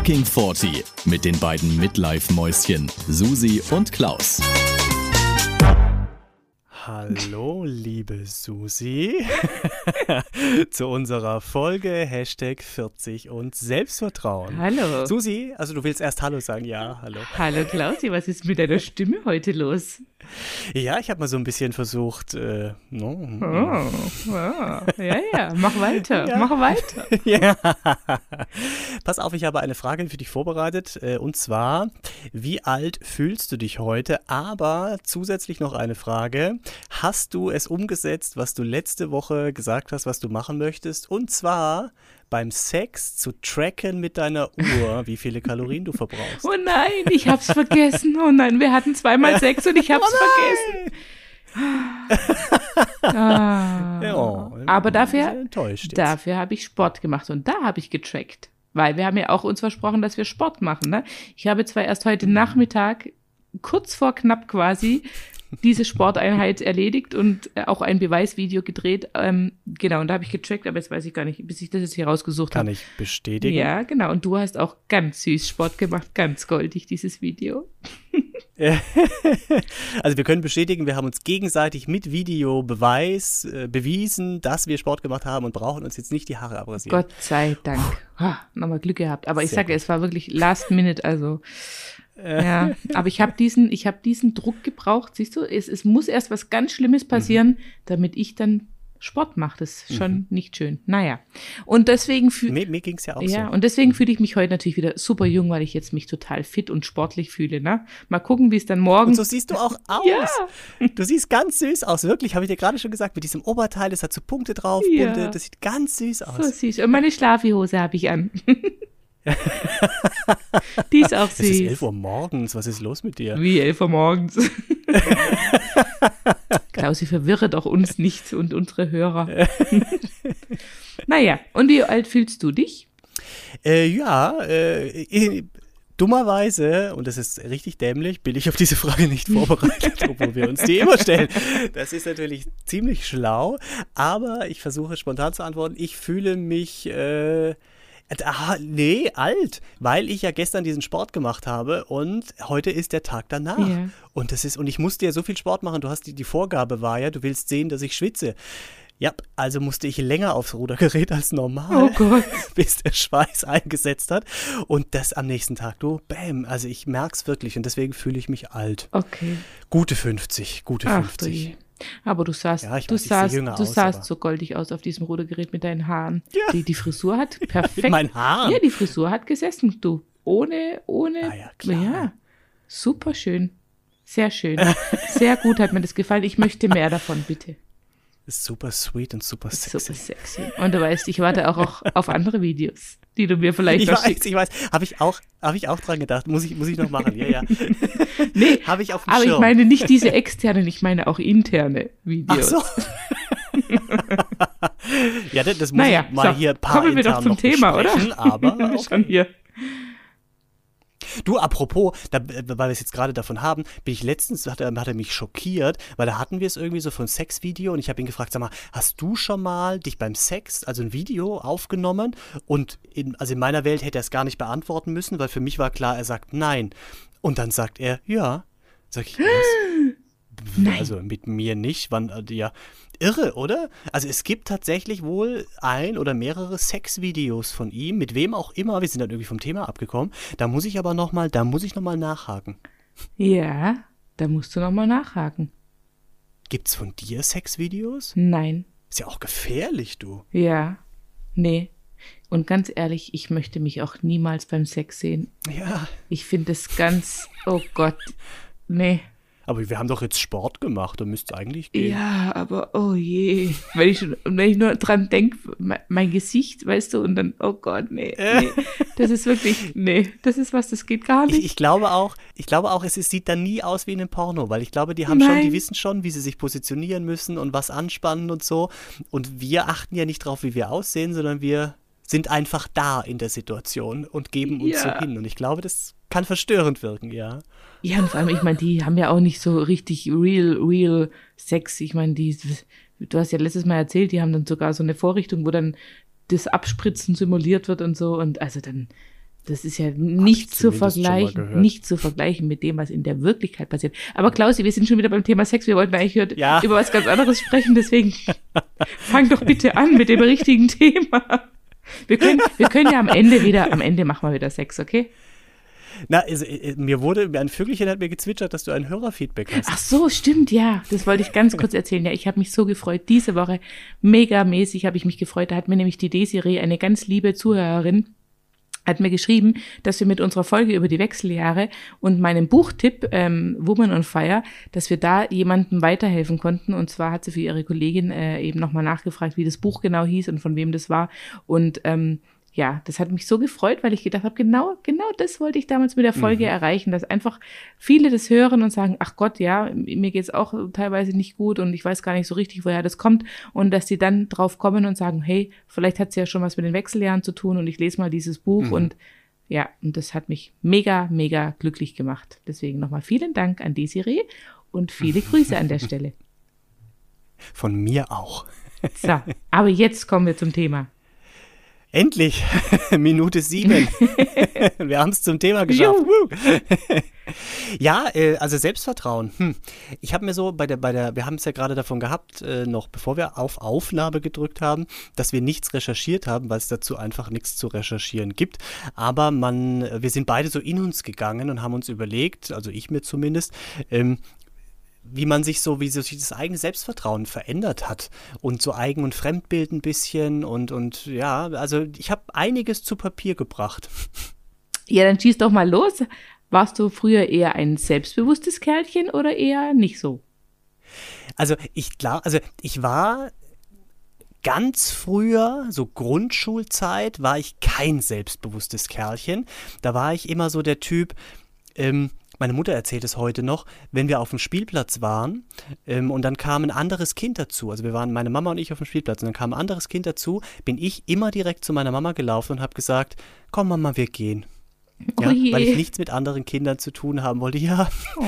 Fucking 40 mit den beiden Midlife-Mäuschen Susi und Klaus. Hallo, liebe Susi, zu unserer Folge Hashtag 40 und Selbstvertrauen. Hallo. Susi, also du willst erst Hallo sagen, ja, hallo. Hallo Klausi, was ist mit deiner Stimme heute los? Ja, ich habe mal so ein bisschen versucht, äh, no, Oh, oh, ja, ja, mach weiter, Ja. mach weiter. ja. Pass auf, ich habe eine Frage für dich vorbereitet äh, und zwar, wie alt fühlst du dich heute? Aber zusätzlich noch eine Frage, hast du es umgesetzt, was du letzte Woche gesagt hast, was du machen möchtest? Und zwar beim Sex zu tracken mit deiner Uhr, wie viele Kalorien du verbrauchst. Oh nein, ich hab's vergessen. Oh nein, wir hatten zweimal Sex und ich hab's Oh vergessen. Ah. Ja, Aber dafür, dafür habe ich Sport gemacht und da habe ich getrackt. Weil wir haben ja auch uns versprochen, dass wir Sport machen. Ne? Ich habe zwar erst heute. Nachmittag, kurz vor knapp quasi, diese Sporteinheit erledigt und äh, auch ein Beweisvideo gedreht. Ähm, genau, und da habe ich getrackt, aber jetzt weiß ich gar nicht, bis ich das jetzt hier rausgesucht Kann habe. ich bestätigen. Ja, genau. Und du hast auch ganz süß Sport gemacht, ganz goldig, dieses Video. Also wir können bestätigen, wir haben uns gegenseitig mit Videobeweis äh, bewiesen, dass wir Sport gemacht haben und brauchen uns jetzt nicht die Haare abrasieren. Gott sei Dank. Ha, nochmal Glück gehabt. Aber ich Sehr sage, gut. es war wirklich last minute, also. Ja, aber ich habe diesen, ich habe diesen Druck gebraucht, siehst du, es, es muss erst was ganz Schlimmes passieren, damit ich dann Sport mache. Das ist schon nicht schön. Naja. Und deswegen fühle Mir, mir ging es ja auch ja, so. und deswegen fühle ich mich heute natürlich wieder super jung, weil ich jetzt mich total fit und sportlich fühle. Ne? Mal gucken, wie es dann morgen. Und so siehst du auch aus. Ja. Du siehst ganz süß aus, wirklich, habe ich dir gerade schon gesagt, mit diesem Oberteil, das hat so Punkte drauf, Ja. bunte, das sieht ganz süß aus. so süß. Und meine Schlafihose habe ich an. Die ist auch es ist süß. 11 Uhr morgens, was ist los mit dir? Wie 11 Uhr morgens. Klausi, verwirre doch uns nicht und unsere Hörer. naja, und wie alt fühlst du dich? Äh, ja, äh, dummerweise, und das ist richtig dämlich, bin ich auf diese Frage nicht vorbereitet, obwohl wir uns die immer stellen. Das ist natürlich ziemlich schlau, aber ich versuche spontan zu antworten. Ich fühle mich. Äh, Ah, nee, alt, weil ich ja gestern diesen Sport gemacht habe und heute ist der Tag danach. Ja. Und das ist, und ich musste ja so viel Sport machen. Du hast die, die Vorgabe war ja, du willst sehen, dass ich schwitze. Ja, also musste ich länger aufs Rudergerät als normal Oh bis der Schweiß eingesetzt hat. Und das am nächsten Tag, du, bam, also ich merk's wirklich und deswegen fühle ich mich alt. Okay. Gute 50, gute Ach du 50. Aber du sahst, Ja, du weiß, sahst, du aus, sahst so goldig aus auf diesem Rudergerät mit deinen Haaren. Ja. Die, die Frisur hat perfekt. Mit meinen Haaren? Ja, die Frisur hat gesessen, du. Ohne, ohne. Ah ja, klar. ja, super schön. Sehr schön. Sehr gut hat mir das gefallen. Ich möchte mehr davon, bitte. Super sweet und super sexy. Super sexy. Und du weißt, ich warte auch, auch auf andere Videos, die du mir vielleicht Ich weiß, ich weiß. Habe ich auch, habe ich auch dran gedacht. Muss ich, muss ich noch machen. Ja, ja. Nee, Habe ich auf dem aber Schirm. ich meine nicht diese externen, ich meine auch interne Ach Videos. so. ja, das, das muss Naja, ich mal so, hier paar kommen wir doch zum Thema, oder? Aber Schon hier. Du, apropos, da, äh, weil wir es jetzt gerade davon haben, bin ich letztens, hat er, hat er mich schockiert, weil da hatten wir es irgendwie so von Sexvideo und ich habe ihn gefragt, sag mal, hast du schon mal dich beim Sex, also ein Video aufgenommen? Und in, also in meiner Welt hätte er es gar nicht beantworten müssen, weil für mich war klar, er sagt nein. Und dann sagt er, ja. Sag ich, was? Nein. Also mit mir nicht, wann, äh, ja, irre, oder? Also es gibt tatsächlich wohl ein oder mehrere Sexvideos von ihm, mit wem auch immer, wir sind dann irgendwie vom Thema abgekommen, da muss ich aber nochmal, da muss ich nochmal nachhaken. Ja, da musst du nochmal nachhaken. Gibt's von dir Sexvideos? Nein. Ist ja auch gefährlich, du. Ja. Nee. Und ganz ehrlich, ich möchte mich auch niemals beim Sex sehen. Ja, Ich finde es ganz, oh Gott. Nee. Aber wir haben doch jetzt Sport gemacht, da müsste es eigentlich gehen. Ja, aber oh je. Wenn ich, schon, wenn ich nur dran denke, mein Gesicht, weißt du, und dann, oh Gott, nee, nee. Das ist wirklich, nee, das ist was, das geht gar Ich, nicht. ich glaube auch, ich glaube auch, es, ist- sieht dann nie aus wie in einem Porno, weil ich glaube, die haben schon, die Nein. wissen schon, wie sie sich positionieren müssen und was anspannen und so. Und wir achten ja nicht drauf, wie wir aussehen, sondern wir sind einfach da in der Situation und geben uns Ja. so hin. Und ich glaube, das kann verstörend wirken, ja. Ja, und vor allem, ich meine, die haben ja auch nicht so richtig real, real Sex. Ich meine, die, du hast ja letztes Mal erzählt, die haben dann sogar so eine Vorrichtung, wo dann das Abspritzen simuliert wird und so. Und also dann, Das ist ja nicht zu vergleichen, nicht zu vergleichen mit dem, was in der Wirklichkeit passiert. Aber Klausi, wir sind schon wieder beim Thema Sex. Wir wollten eigentlich heute ja. über was ganz anderes sprechen. Deswegen fang doch bitte an mit dem richtigen Thema. Wir können, wir können ja am Ende wieder, am Ende machen wir wieder Sex, okay? Na, also, äh, mir wurde, ein Vögelchen hat mir gezwitschert, dass du ein Hörerfeedback hast. Ach so, stimmt, ja. Das wollte ich ganz kurz erzählen. Ja, ich habe mich so gefreut. Diese Woche, megamäßig habe ich mich gefreut. Da hat mir nämlich die Desiree, eine ganz liebe Zuhörerin, hat mir geschrieben, dass wir mit unserer Folge über die Wechseljahre und meinem Buchtipp ähm, Woman on Fire, dass wir da jemandem weiterhelfen konnten. Und zwar hat sie für ihre Kollegin äh, eben nochmal nachgefragt, wie das Buch genau hieß und von wem das war. Und ähm, ja, das hat mich so gefreut, weil ich gedacht habe, genau, genau das wollte ich damals mit der Folge mhm. erreichen, dass einfach viele das hören und sagen, ach Gott, ja, mir geht's auch teilweise nicht gut und ich weiß gar nicht so richtig, woher das kommt und dass sie dann drauf kommen und sagen, hey, vielleicht hat's ja schon was mit den Wechseljahren zu tun und ich lese mal dieses Buch mhm. und ja, und das hat mich mega, mega glücklich gemacht. Deswegen nochmal vielen Dank an Desiree und viele Grüße an der Stelle. Von mir auch. So, aber jetzt kommen wir zum Thema. Endlich, Minute sieben. Wir haben es zum Thema geschafft. ja, äh, also Selbstvertrauen. Hm. Ich habe mir so bei der, bei der, wir haben es ja gerade davon gehabt, äh, noch bevor wir auf Aufnahme gedrückt haben, dass wir nichts recherchiert haben, weil es dazu einfach nichts zu recherchieren gibt. Aber man, wir sind beide so in uns gegangen und haben uns überlegt, also ich mir zumindest, ähm, wie man sich so, wie sich das eigene Selbstvertrauen verändert hat und so Eigen- und Fremdbild ein bisschen und, und ja, also ich habe einiges zu Papier gebracht. Ja, dann schieß doch mal los. Warst du früher eher ein selbstbewusstes Kerlchen oder eher nicht so? Also ich glaube, also ich war ganz früher, so Grundschulzeit, war ich kein selbstbewusstes Kerlchen. Da war ich immer so der Typ, ähm, meine Mutter erzählt es heute noch, wenn wir auf dem Spielplatz waren ähm, und dann kam ein anderes Kind dazu, also wir waren meine Mama und ich auf dem Spielplatz und dann kam ein anderes Kind dazu, bin ich immer direkt zu meiner Mama gelaufen und habe gesagt, komm Mama, wir gehen. Ja, oh weil ich nichts mit anderen Kindern zu tun haben wollte. Ja. Oh.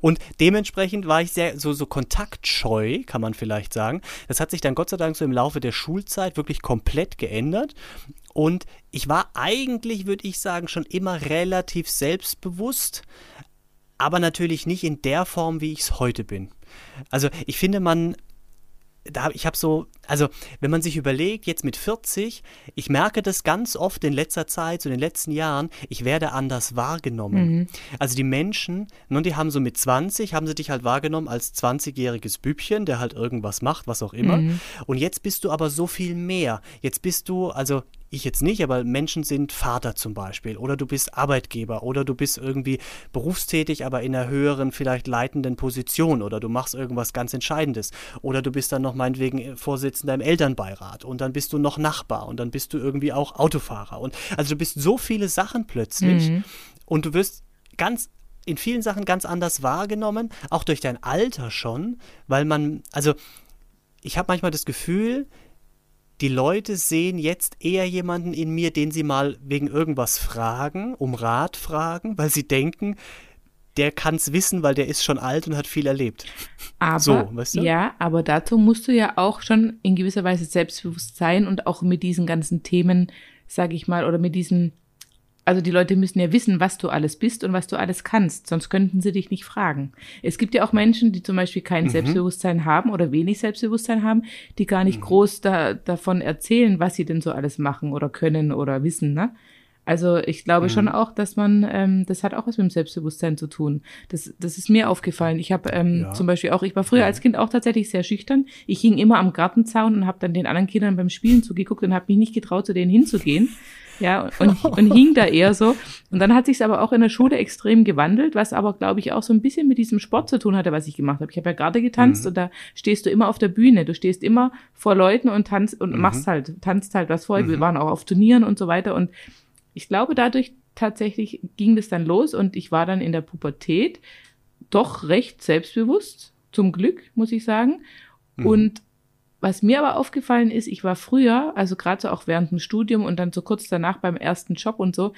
Und dementsprechend war ich sehr so, so kontaktscheu, kann man vielleicht sagen. Das hat sich dann Gott sei Dank so im Laufe der Schulzeit wirklich komplett geändert. Und ich war eigentlich, würde ich sagen, schon immer relativ selbstbewusst, aber natürlich nicht in der Form, wie ich es heute bin. Also ich finde, man da, ich habe so, also wenn man sich überlegt, jetzt mit 40, ich merke das ganz oft in letzter Zeit, so in den letzten Jahren, ich werde anders wahrgenommen. Mhm. Also die Menschen, nun, die haben so mit 20, haben sie dich halt wahrgenommen als 20-jähriges Bübchen, der halt irgendwas macht, was auch immer. Mhm. Und jetzt bist du aber so viel mehr. Jetzt bist du, also ich jetzt nicht, aber Menschen sind Vater zum Beispiel oder du bist Arbeitgeber oder du bist irgendwie berufstätig, aber in einer höheren, vielleicht leitenden Position oder du machst irgendwas ganz Entscheidendes oder du bist dann noch meinetwegen Vorsitzender im Elternbeirat und dann bist du noch Nachbar und dann bist du irgendwie auch Autofahrer und also du bist so viele Sachen plötzlich mhm. und du wirst ganz in vielen Sachen ganz anders wahrgenommen, auch durch dein Alter schon, weil man, also ich habe manchmal das Gefühl, die Leute sehen jetzt eher jemanden in mir, den sie mal wegen irgendwas fragen, um Rat fragen, weil sie denken, der kann es wissen, weil der ist schon alt und hat viel erlebt. Aber, so, weißt du? ja, aber dazu musst du ja auch schon in gewisser Weise selbstbewusst sein und auch mit diesen ganzen Themen, sag ich mal, oder mit diesen also die Leute müssen ja wissen, was du alles bist und was du alles kannst, sonst könnten sie dich nicht fragen. Es gibt ja auch Menschen, die zum Beispiel kein mhm. Selbstbewusstsein haben oder wenig Selbstbewusstsein haben, die gar nicht mhm. groß da, davon erzählen, was sie denn so alles machen oder können oder wissen. Ne? Also ich glaube mhm. schon auch, dass man, ähm, das hat auch was mit dem Selbstbewusstsein zu tun. Das, das ist mir aufgefallen. Ich habe ähm, ja. zum Beispiel auch, ich war früher ja. als Kind auch tatsächlich sehr schüchtern. Ich hing immer am Gartenzaun und habe dann den anderen Kindern beim Spielen zugeguckt und habe mich nicht getraut, zu denen hinzugehen. Ja, und, und hing da eher so. Und dann hat sich aber auch in der Schule extrem gewandelt, was aber, glaube ich, auch so ein bisschen mit diesem Sport zu tun hatte, was ich gemacht habe. Ich habe ja gerade getanzt mhm. und da stehst du immer auf der Bühne. Du stehst immer vor Leuten und tanzt und mhm. machst halt, tanzt halt was vor. Mhm. Wir waren auch auf Turnieren und so weiter. Und ich glaube, dadurch tatsächlich ging das dann los und ich war dann in der Pubertät doch recht selbstbewusst, zum Glück, muss ich sagen. Mhm. Und was mir aber aufgefallen ist, ich war früher, also gerade so auch während dem Studium und dann so kurz danach beim ersten Job und so,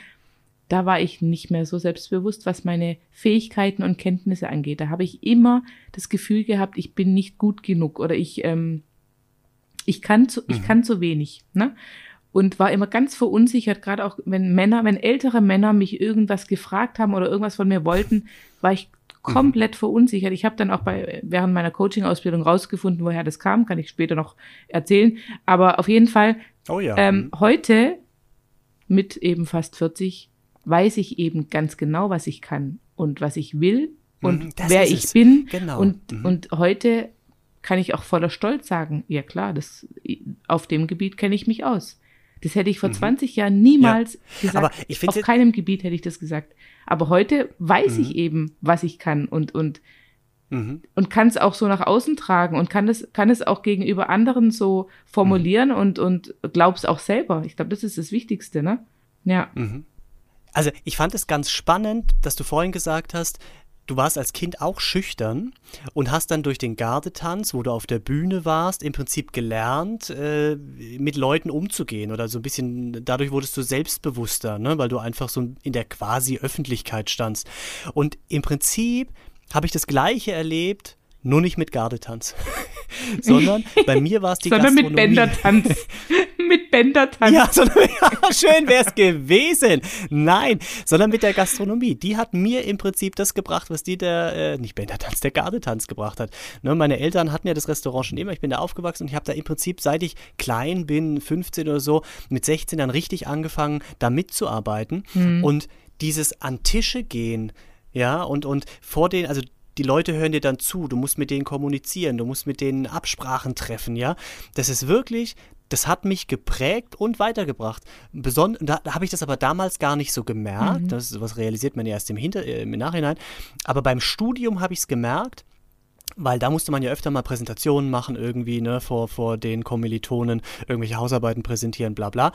da war ich nicht mehr so selbstbewusst, was meine Fähigkeiten und Kenntnisse angeht. Da habe ich immer das Gefühl gehabt, ich bin nicht gut genug oder ich, ähm, ich kann zu, ich mhm. kann zu wenig. Ne? und war immer ganz verunsichert, gerade auch wenn Männer, wenn ältere Männer mich irgendwas gefragt haben oder irgendwas von mir wollten, war ich komplett mhm. verunsichert. Ich habe dann auch bei während meiner Coaching-Ausbildung rausgefunden, woher das kam, kann ich später noch erzählen. Aber auf jeden Fall, oh ja. ähm, mhm. heute mit eben fast 40 weiß ich eben ganz genau, was ich kann und was ich will und mhm, wer ich es. bin. Genau. Und, mhm. und heute kann ich auch voller Stolz sagen, ja klar, das, auf dem Gebiet kenne ich mich aus. Das hätte ich vor mhm. 20 Jahren niemals ja. gesagt. auf keinem Gebiet hätte ich das gesagt. Aber heute weiß mhm. ich eben, was ich kann und, und, mhm. und kann es auch so nach außen tragen und kann es, kann es auch gegenüber anderen so formulieren mhm. und, und glaub's auch selber. Ich glaube, das ist das Wichtigste, ne? Ja. Mhm. Also ich fand es ganz spannend, dass du vorhin gesagt hast, du warst als Kind auch schüchtern und hast dann durch den Gardetanz, wo du auf der Bühne warst, im Prinzip gelernt, äh, mit Leuten umzugehen oder so ein bisschen, dadurch wurdest du selbstbewusster, ne? weil du einfach so in der quasi Öffentlichkeit standst. Und im Prinzip habe ich das Gleiche erlebt, nur nicht mit Gardetanz, sondern bei mir war es die sondern Gastronomie. mit Bändertanz. mit Bändertanz. Ja, sondern, ja, schön wäre es gewesen. Nein, sondern mit der Gastronomie. Die hat mir im Prinzip das gebracht, was die der, äh, nicht Bändertanz, der Gardetanz gebracht hat. Ne, meine Eltern hatten ja das Restaurant schon immer. Ich bin da aufgewachsen und ich habe da im Prinzip, seit ich klein bin, 15 oder so, mit 16 dann richtig angefangen, da mitzuarbeiten. Mhm. Und dieses an Tische gehen, ja, und, und vor den, also die Leute hören dir dann zu, du musst mit denen kommunizieren, du musst mit denen Absprachen treffen, ja. Das ist wirklich, das hat mich geprägt und weitergebracht. Beson da, da habe ich das aber damals gar nicht so gemerkt. Mhm. Das was realisiert man ja erst im, Hinter äh, im Nachhinein. Aber beim Studium habe ich es gemerkt, weil da musste man ja öfter mal Präsentationen machen, irgendwie, ne, vor, vor den Kommilitonen, irgendwelche Hausarbeiten präsentieren, bla bla.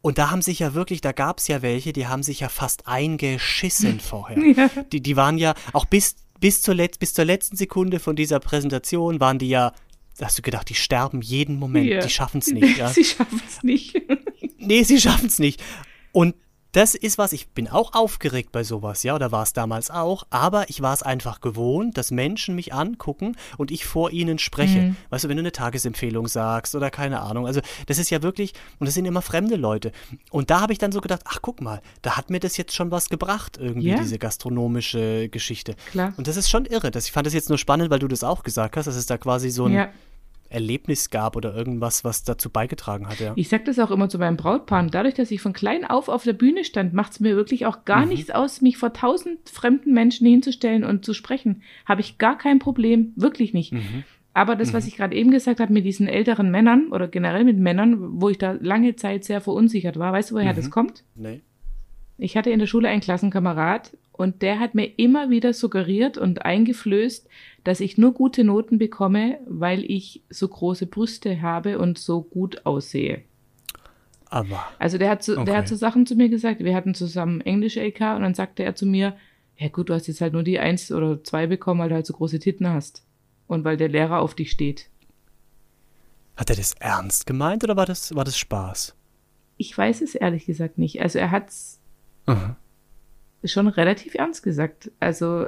Und da haben sich ja wirklich, da gab es ja welche, die haben sich ja fast eingeschissen vorher. Ja. Die, die waren ja auch bis, bis, zur Let bis zur letzten Sekunde von dieser Präsentation waren die ja hast du gedacht, die sterben jeden Moment, ja. die schaffen es nicht. Ja? sie schaffen es nicht. nee, sie schaffen es nicht. Und das ist was, ich bin auch aufgeregt bei sowas, ja, oder war es damals auch, aber ich war es einfach gewohnt, dass Menschen mich angucken und ich vor ihnen spreche. Mhm. Weißt du, wenn du eine Tagesempfehlung sagst oder keine Ahnung. Also, das ist ja wirklich, und das sind immer fremde Leute. Und da habe ich dann so gedacht, ach guck mal, da hat mir das jetzt schon was gebracht, irgendwie, ja. diese gastronomische Geschichte. Klar. Und das ist schon irre. Das, ich fand das jetzt nur spannend, weil du das auch gesagt hast, dass es da quasi so ein. Ja Erlebnis gab oder irgendwas, was dazu beigetragen hat. Ja. Ich sage das auch immer zu meinem Brautpaar. Dadurch, dass ich von klein auf auf der Bühne stand, macht es mir wirklich auch gar mhm. nichts aus, mich vor tausend fremden Menschen hinzustellen und zu sprechen. Habe ich gar kein Problem, wirklich nicht. Mhm. Aber das, was mhm. ich gerade eben gesagt habe mit diesen älteren Männern oder generell mit Männern, wo ich da lange Zeit sehr verunsichert war, weißt du, woher das mhm. kommt? Nee. Ich hatte in der Schule einen Klassenkamerad und der hat mir immer wieder suggeriert und eingeflößt, dass ich nur gute Noten bekomme, weil ich so große Brüste habe und so gut aussehe. Aber. Also der hat, so, okay. der hat so Sachen zu mir gesagt. Wir hatten zusammen Englisch LK und dann sagte er zu mir, ja gut, du hast jetzt halt nur die eins oder zwei bekommen, weil du halt so große Titten hast. Und weil der Lehrer auf dich steht. Hat er das ernst gemeint oder war das, war das Spaß? Ich weiß es ehrlich gesagt nicht. Also er hat's mhm. schon relativ ernst gesagt. Also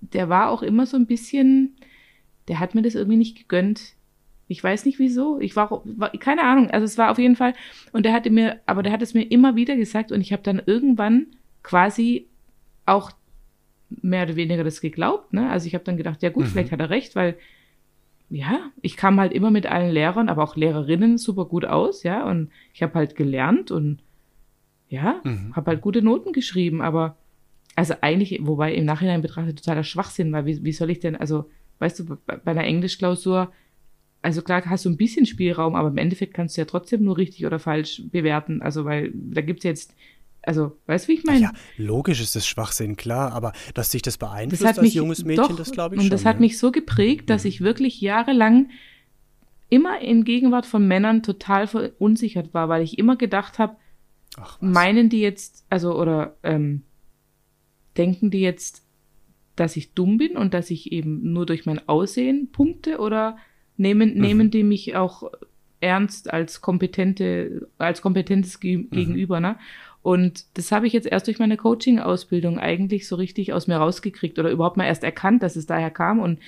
der war auch immer so ein bisschen, der hat mir das irgendwie nicht gegönnt. Ich weiß nicht wieso. Ich war, war, keine Ahnung. Also es war auf jeden Fall. Und der hatte mir, aber der hat es mir immer wieder gesagt und ich habe dann irgendwann quasi auch mehr oder weniger das geglaubt. Ne? Also ich habe dann gedacht, ja gut, mhm. vielleicht hat er recht, weil ja, ich kam halt immer mit allen Lehrern, aber auch Lehrerinnen super gut aus, ja. Und ich habe halt gelernt und ja, mhm. habe halt gute Noten geschrieben, aber also eigentlich, wobei im Nachhinein betrachtet totaler Schwachsinn, weil wie, wie soll ich denn, also, weißt du, bei, einer Englischklausur, also klar hast du ein bisschen Spielraum, aber im Endeffekt kannst du ja trotzdem nur richtig oder falsch bewerten. Also, weil da gibt's jetzt, also, weißt du, wie ich meine? Ja, logisch ist das Schwachsinn, klar, aber dass sich das beeinflusst das als mich, junges Mädchen, doch, das glaube ich und schon. Und das hat ja. mich so geprägt, dass mhm. ich wirklich jahrelang immer in Gegenwart von Männern total verunsichert war, weil ich immer gedacht habe, meinen die jetzt, also, oder, ähm, denken die jetzt, dass ich dumm bin und dass ich eben nur durch mein Aussehen punkte oder nehmen, mhm. nehmen die mich auch ernst als kompetente, als kompetentes Ge mhm. Gegenüber, ne? Und das habe ich jetzt erst durch meine Coaching-Ausbildung eigentlich so richtig aus mir rausgekriegt oder überhaupt mal erst erkannt, dass es daher kam. Und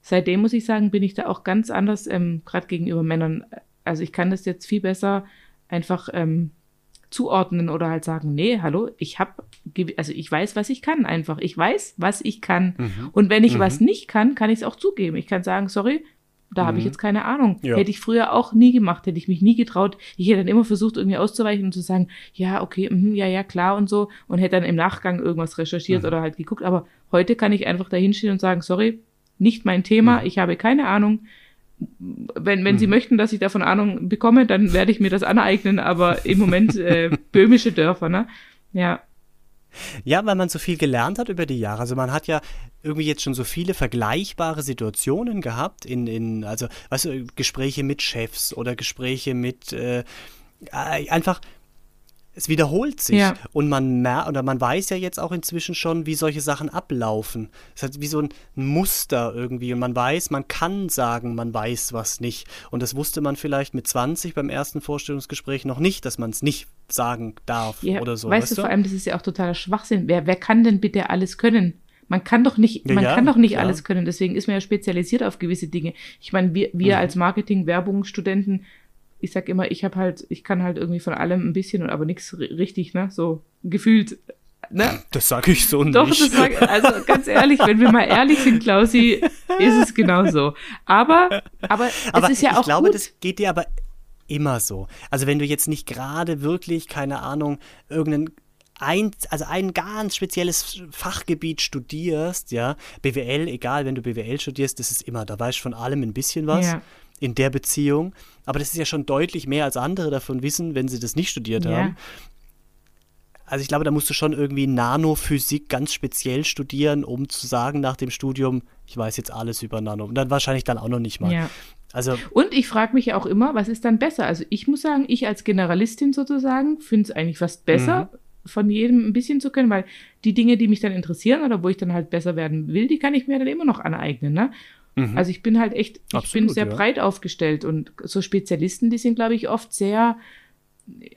seitdem muss ich sagen, bin ich da auch ganz anders, ähm, gerade gegenüber Männern also ich kann das jetzt viel besser einfach ähm, zuordnen oder halt sagen, nee, hallo, ich habe, also ich weiß, was ich kann einfach. Ich weiß, was ich kann. Mhm. Und wenn ich mhm. was nicht kann, kann ich es auch zugeben. Ich kann sagen, sorry, da mhm. habe ich jetzt keine Ahnung. Ja. Hätte ich früher auch nie gemacht, hätte ich mich nie getraut. Ich hätte dann immer versucht, irgendwie auszuweichen und zu sagen, ja, okay, mh, ja, ja, klar und so. Und hätte dann im Nachgang irgendwas recherchiert mhm. oder halt geguckt. Aber heute kann ich einfach da hinstehen und sagen, sorry, nicht mein Thema, mhm. ich habe keine Ahnung. Wenn, wenn Sie möchten, dass ich davon Ahnung bekomme, dann werde ich mir das aneignen, aber im Moment äh, böhmische Dörfer, ne? Ja. Ja, weil man so viel gelernt hat über die Jahre. Also man hat ja irgendwie jetzt schon so viele vergleichbare Situationen gehabt in, in also weißt du, Gespräche mit Chefs oder Gespräche mit äh, einfach es wiederholt sich ja. und man merkt oder man weiß ja jetzt auch inzwischen schon, wie solche Sachen ablaufen. Es hat wie so ein Muster irgendwie und man weiß, man kann sagen, man weiß was nicht und das wusste man vielleicht mit 20 beim ersten Vorstellungsgespräch noch nicht, dass man es nicht sagen darf ja, oder so. Weißt, weißt du, vor allem, das ist ja auch totaler Schwachsinn. Wer, wer kann denn bitte alles können? Man kann doch nicht, man ja, kann doch nicht alles können. Deswegen ist man ja spezialisiert auf gewisse Dinge. Ich meine, wir, wir mhm. als Marketing, Werbung, Studenten, ich sag immer, ich habe halt, ich kann halt irgendwie von allem ein bisschen und aber nichts richtig, ne? So gefühlt. Ne? Das sage ich so Doch, nicht. Doch, sag, also ganz ehrlich, wenn wir mal ehrlich sind, Klausi, ist es genau so. Aber, aber, aber es ist ja ich auch. Ich glaube, gut. das geht dir aber immer so. Also wenn du jetzt nicht gerade wirklich, keine Ahnung, irgendeinen ein, also ein ganz spezielles Fachgebiet studierst, ja, BWL, egal, wenn du BWL studierst, das ist immer, da weißt du von allem ein bisschen was ja. In der Beziehung. Aber das ist ja schon deutlich mehr, als andere davon wissen, wenn sie das nicht studiert ja. haben. Also ich glaube, da musst du schon irgendwie Nanophysik ganz speziell studieren, um zu sagen nach dem Studium, ich weiß jetzt alles über Nano. Und dann wahrscheinlich dann auch noch nicht mal. Ja. Also, und ich frage mich ja auch immer, was ist dann besser? Also ich muss sagen, ich als Generalistin sozusagen finde es eigentlich fast besser, mhm von jedem ein bisschen zu können, weil die Dinge, die mich dann interessieren oder wo ich dann halt besser werden will, die kann ich mir dann immer noch aneignen. Ne? Mhm. Also ich bin halt echt, ich Absolut, bin sehr ja. breit aufgestellt und so Spezialisten, die sind, glaube ich, oft sehr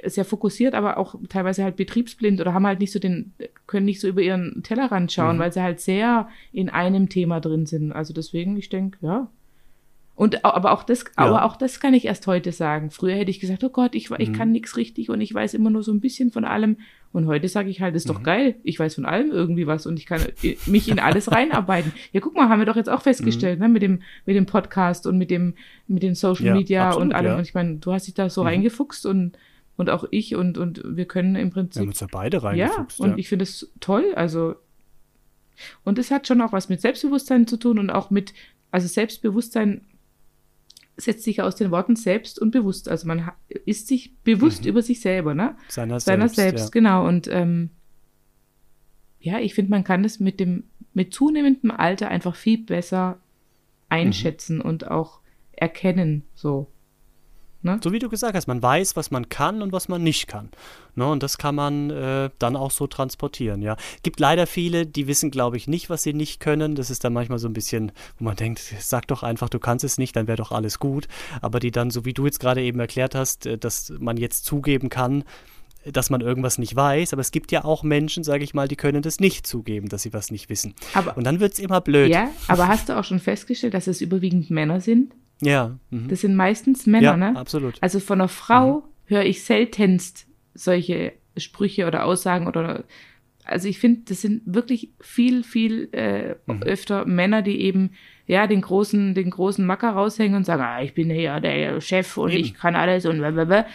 sehr fokussiert, aber auch teilweise halt betriebsblind oder haben halt nicht so den, können nicht so über ihren Tellerrand schauen, mhm. weil sie halt sehr in einem Thema drin sind. Also deswegen, ich denke, ja, und aber auch das, ja. aber auch das kann ich erst heute sagen. Früher hätte ich gesagt, oh Gott, ich, ich mhm. kann nichts richtig und ich weiß immer nur so ein bisschen von allem. Und heute sage ich halt, ist doch mhm. geil. Ich weiß von allem irgendwie was und ich kann mich in alles reinarbeiten. Ja, guck mal, haben wir doch jetzt auch festgestellt, mhm. ne, mit dem, mit dem Podcast und mit dem, mit den Social ja, Media absolut, und allem. Ja. Und ich meine, du hast dich da so mhm. reingefuchst und, und auch ich und, und wir können im Prinzip. Wir haben uns da beide reingefuchst. Ja, und ich finde es toll. Also, und es hat schon auch was mit Selbstbewusstsein zu tun und auch mit, also Selbstbewusstsein setzt sich aus den Worten selbst und bewusst. Also man ist sich bewusst mhm. über sich selber, ne? Seiner, Seiner selbst, selbst, ja. genau. Und ähm, ja, ich finde, man kann das mit dem, mit zunehmendem Alter einfach viel besser einschätzen mhm. und auch erkennen, so. Ne? So wie du gesagt hast, man weiß, was man kann und was man nicht kann. Ne? Und das kann man äh, dann auch so transportieren. Ja, gibt leider viele, die wissen, glaube ich, nicht, was sie nicht können. Das ist dann manchmal so ein bisschen, wo man denkt, sag doch einfach, du kannst es nicht, dann wäre doch alles gut. Aber die dann, so wie du jetzt gerade eben erklärt hast, äh, dass man jetzt zugeben kann, dass man irgendwas nicht weiß, aber es gibt ja auch Menschen, sage ich mal, die können das nicht zugeben, dass sie was nicht wissen. Aber, und dann wird es immer blöd. Ja, aber hast du auch schon festgestellt, dass es überwiegend Männer sind? Ja. Mhm. Das sind meistens Männer, ja, ne? absolut. Also von einer Frau mhm. höre ich seltenst solche Sprüche oder Aussagen oder also ich finde, das sind wirklich viel, viel äh, mhm. öfter Männer, die eben ja den großen, den großen Macker raushängen und sagen, ah, ich bin ja der Chef und eben. ich kann alles und blablabla.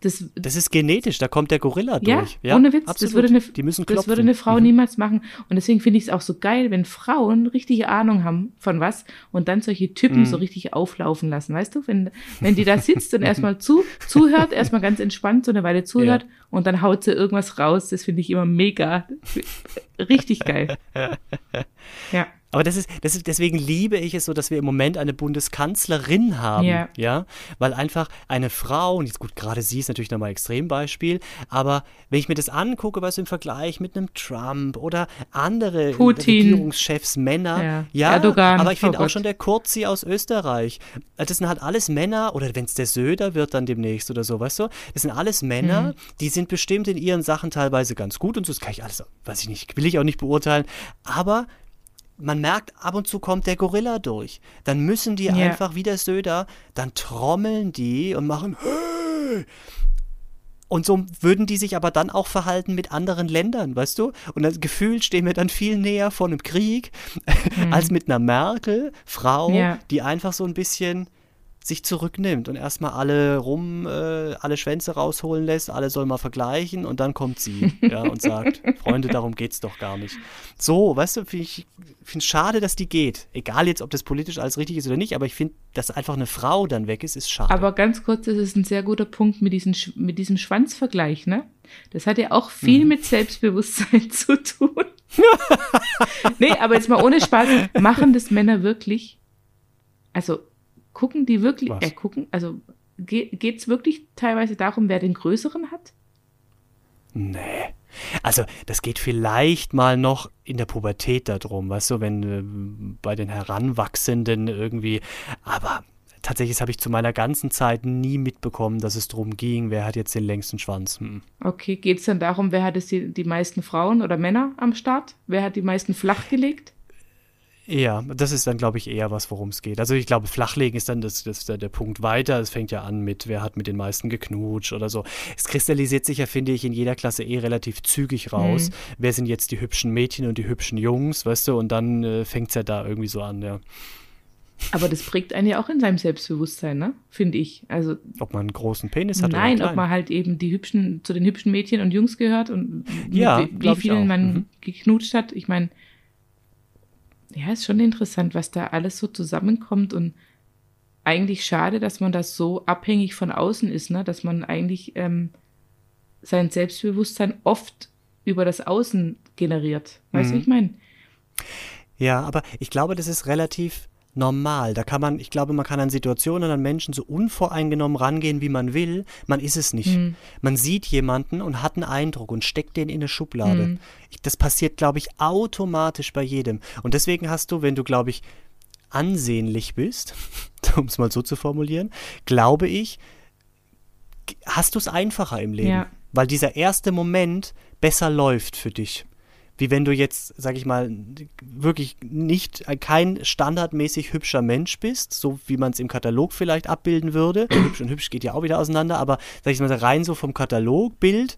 Das, das ist genetisch, da kommt der Gorilla ja, durch. Ja, ohne Witz. Absolut. Das würde eine, Die müssen das würde eine Frau mhm. niemals machen. Und deswegen finde ich es auch so geil, wenn Frauen richtige Ahnung haben von was und dann solche Typen mhm. so richtig auflaufen lassen. Weißt du, wenn, wenn die da sitzt und erstmal zu, zuhört, erstmal ganz entspannt so eine Weile zuhört ja. und dann haut sie irgendwas raus, das finde ich immer mega. Richtig geil. ja. Aber das ist, das ist, deswegen liebe ich es so, dass wir im Moment eine Bundeskanzlerin haben, yeah. ja, weil einfach eine Frau, und jetzt gut, gerade sie ist natürlich nochmal Extrembeispiel, aber wenn ich mir das angucke, was im Vergleich mit einem Trump oder andere Putin. Regierungschefs, Männer, ja, ja? Erdogan, aber ich finde auch schon der Kurzi aus Österreich, das sind halt alles Männer, oder wenn es der Söder wird dann demnächst oder so, weißt du, das sind alles Männer, mhm. die sind bestimmt in ihren Sachen teilweise ganz gut und so, das kann ich alles, weiß ich nicht, will ich auch nicht beurteilen, aber man merkt, ab und zu kommt der Gorilla durch. Dann müssen die Ja. einfach wie der Söder, dann trommeln die und machen und so würden die sich aber dann auch verhalten mit anderen Ländern, weißt du? Und das Gefühl stehen wir dann viel näher vor einem Krieg als mit einer Merkel, Frau, Ja. die einfach so ein bisschen sich zurücknimmt und erstmal alle rum, äh, alle Schwänze rausholen lässt, alle sollen mal vergleichen und dann kommt sie ja, und sagt, Freunde, darum geht's doch gar nicht. So, weißt du, finde ich finde es schade, dass die geht. Egal jetzt, ob das politisch alles richtig ist oder nicht, aber ich finde, dass einfach eine Frau dann weg ist, ist schade. Aber ganz kurz, das ist ein sehr guter Punkt mit, diesen, mit diesem Schwanzvergleich, ne? Das hat ja auch viel mit Selbstbewusstsein zu tun. nee, aber jetzt mal ohne Spaß, machen das Männer wirklich? Also gucken die wirklich, Was? äh, gucken, also ge geht es wirklich teilweise darum, wer den größeren hat? Nee. Also, das geht vielleicht mal noch in der Pubertät darum, weißt du, wenn äh, bei den Heranwachsenden irgendwie, aber tatsächlich habe ich zu meiner ganzen Zeit nie mitbekommen, dass es darum ging, wer hat jetzt den längsten Schwanz. Hm. Okay, geht es dann darum, wer hat es die, die meisten Frauen oder Männer am Start? Wer hat die meisten flachgelegt? Ja, das ist dann, glaube ich, eher was, worum es geht. Also ich glaube, Flachlegen ist dann das, das, der, der Punkt weiter. Es fängt ja an mit, wer hat mit den meisten geknutscht oder so. Es kristallisiert sich ja, finde ich, in jeder Klasse eh relativ zügig raus. Wer sind jetzt die hübschen Mädchen und die hübschen Jungs, weißt du? Und dann äh, fängt es ja da irgendwie so an, ja. Aber das prägt einen ja auch in seinem Selbstbewusstsein, ne? Finde ich. Also Ob man einen großen Penis hat Nein, oder ob einen man halt eben die hübschen, zu den hübschen Mädchen und Jungs gehört und Ja, wie, wie vielen man Mhm. geknutscht hat. Ich meine, ja, ist schon interessant, was da alles so zusammenkommt und eigentlich schade, dass man das so abhängig von außen ist, ne? Dass man eigentlich ähm, sein Selbstbewusstsein oft über das Außen generiert. Weißt du, Mhm. wie ich meine? Ja, aber ich glaube, das ist relativ normal. Da kann man, ich glaube, man kann an Situationen, an Menschen so unvoreingenommen rangehen, wie man will. Man ist es nicht. Mhm. Man sieht jemanden und hat einen Eindruck und steckt den in eine Schublade. Mhm. Ich, das passiert, glaube ich, automatisch bei jedem. Und deswegen hast du, wenn du, glaube ich, ansehnlich bist, um es mal so zu formulieren, glaube ich, hast du es einfacher im Leben. Ja. Weil dieser erste Moment besser läuft für dich. Wie wenn du jetzt, sag ich mal, wirklich nicht äh, kein standardmäßig hübscher Mensch bist, so wie man es im Katalog vielleicht abbilden würde. hübsch und hübsch geht ja auch wieder auseinander, aber sag ich mal, rein so vom Katalogbild.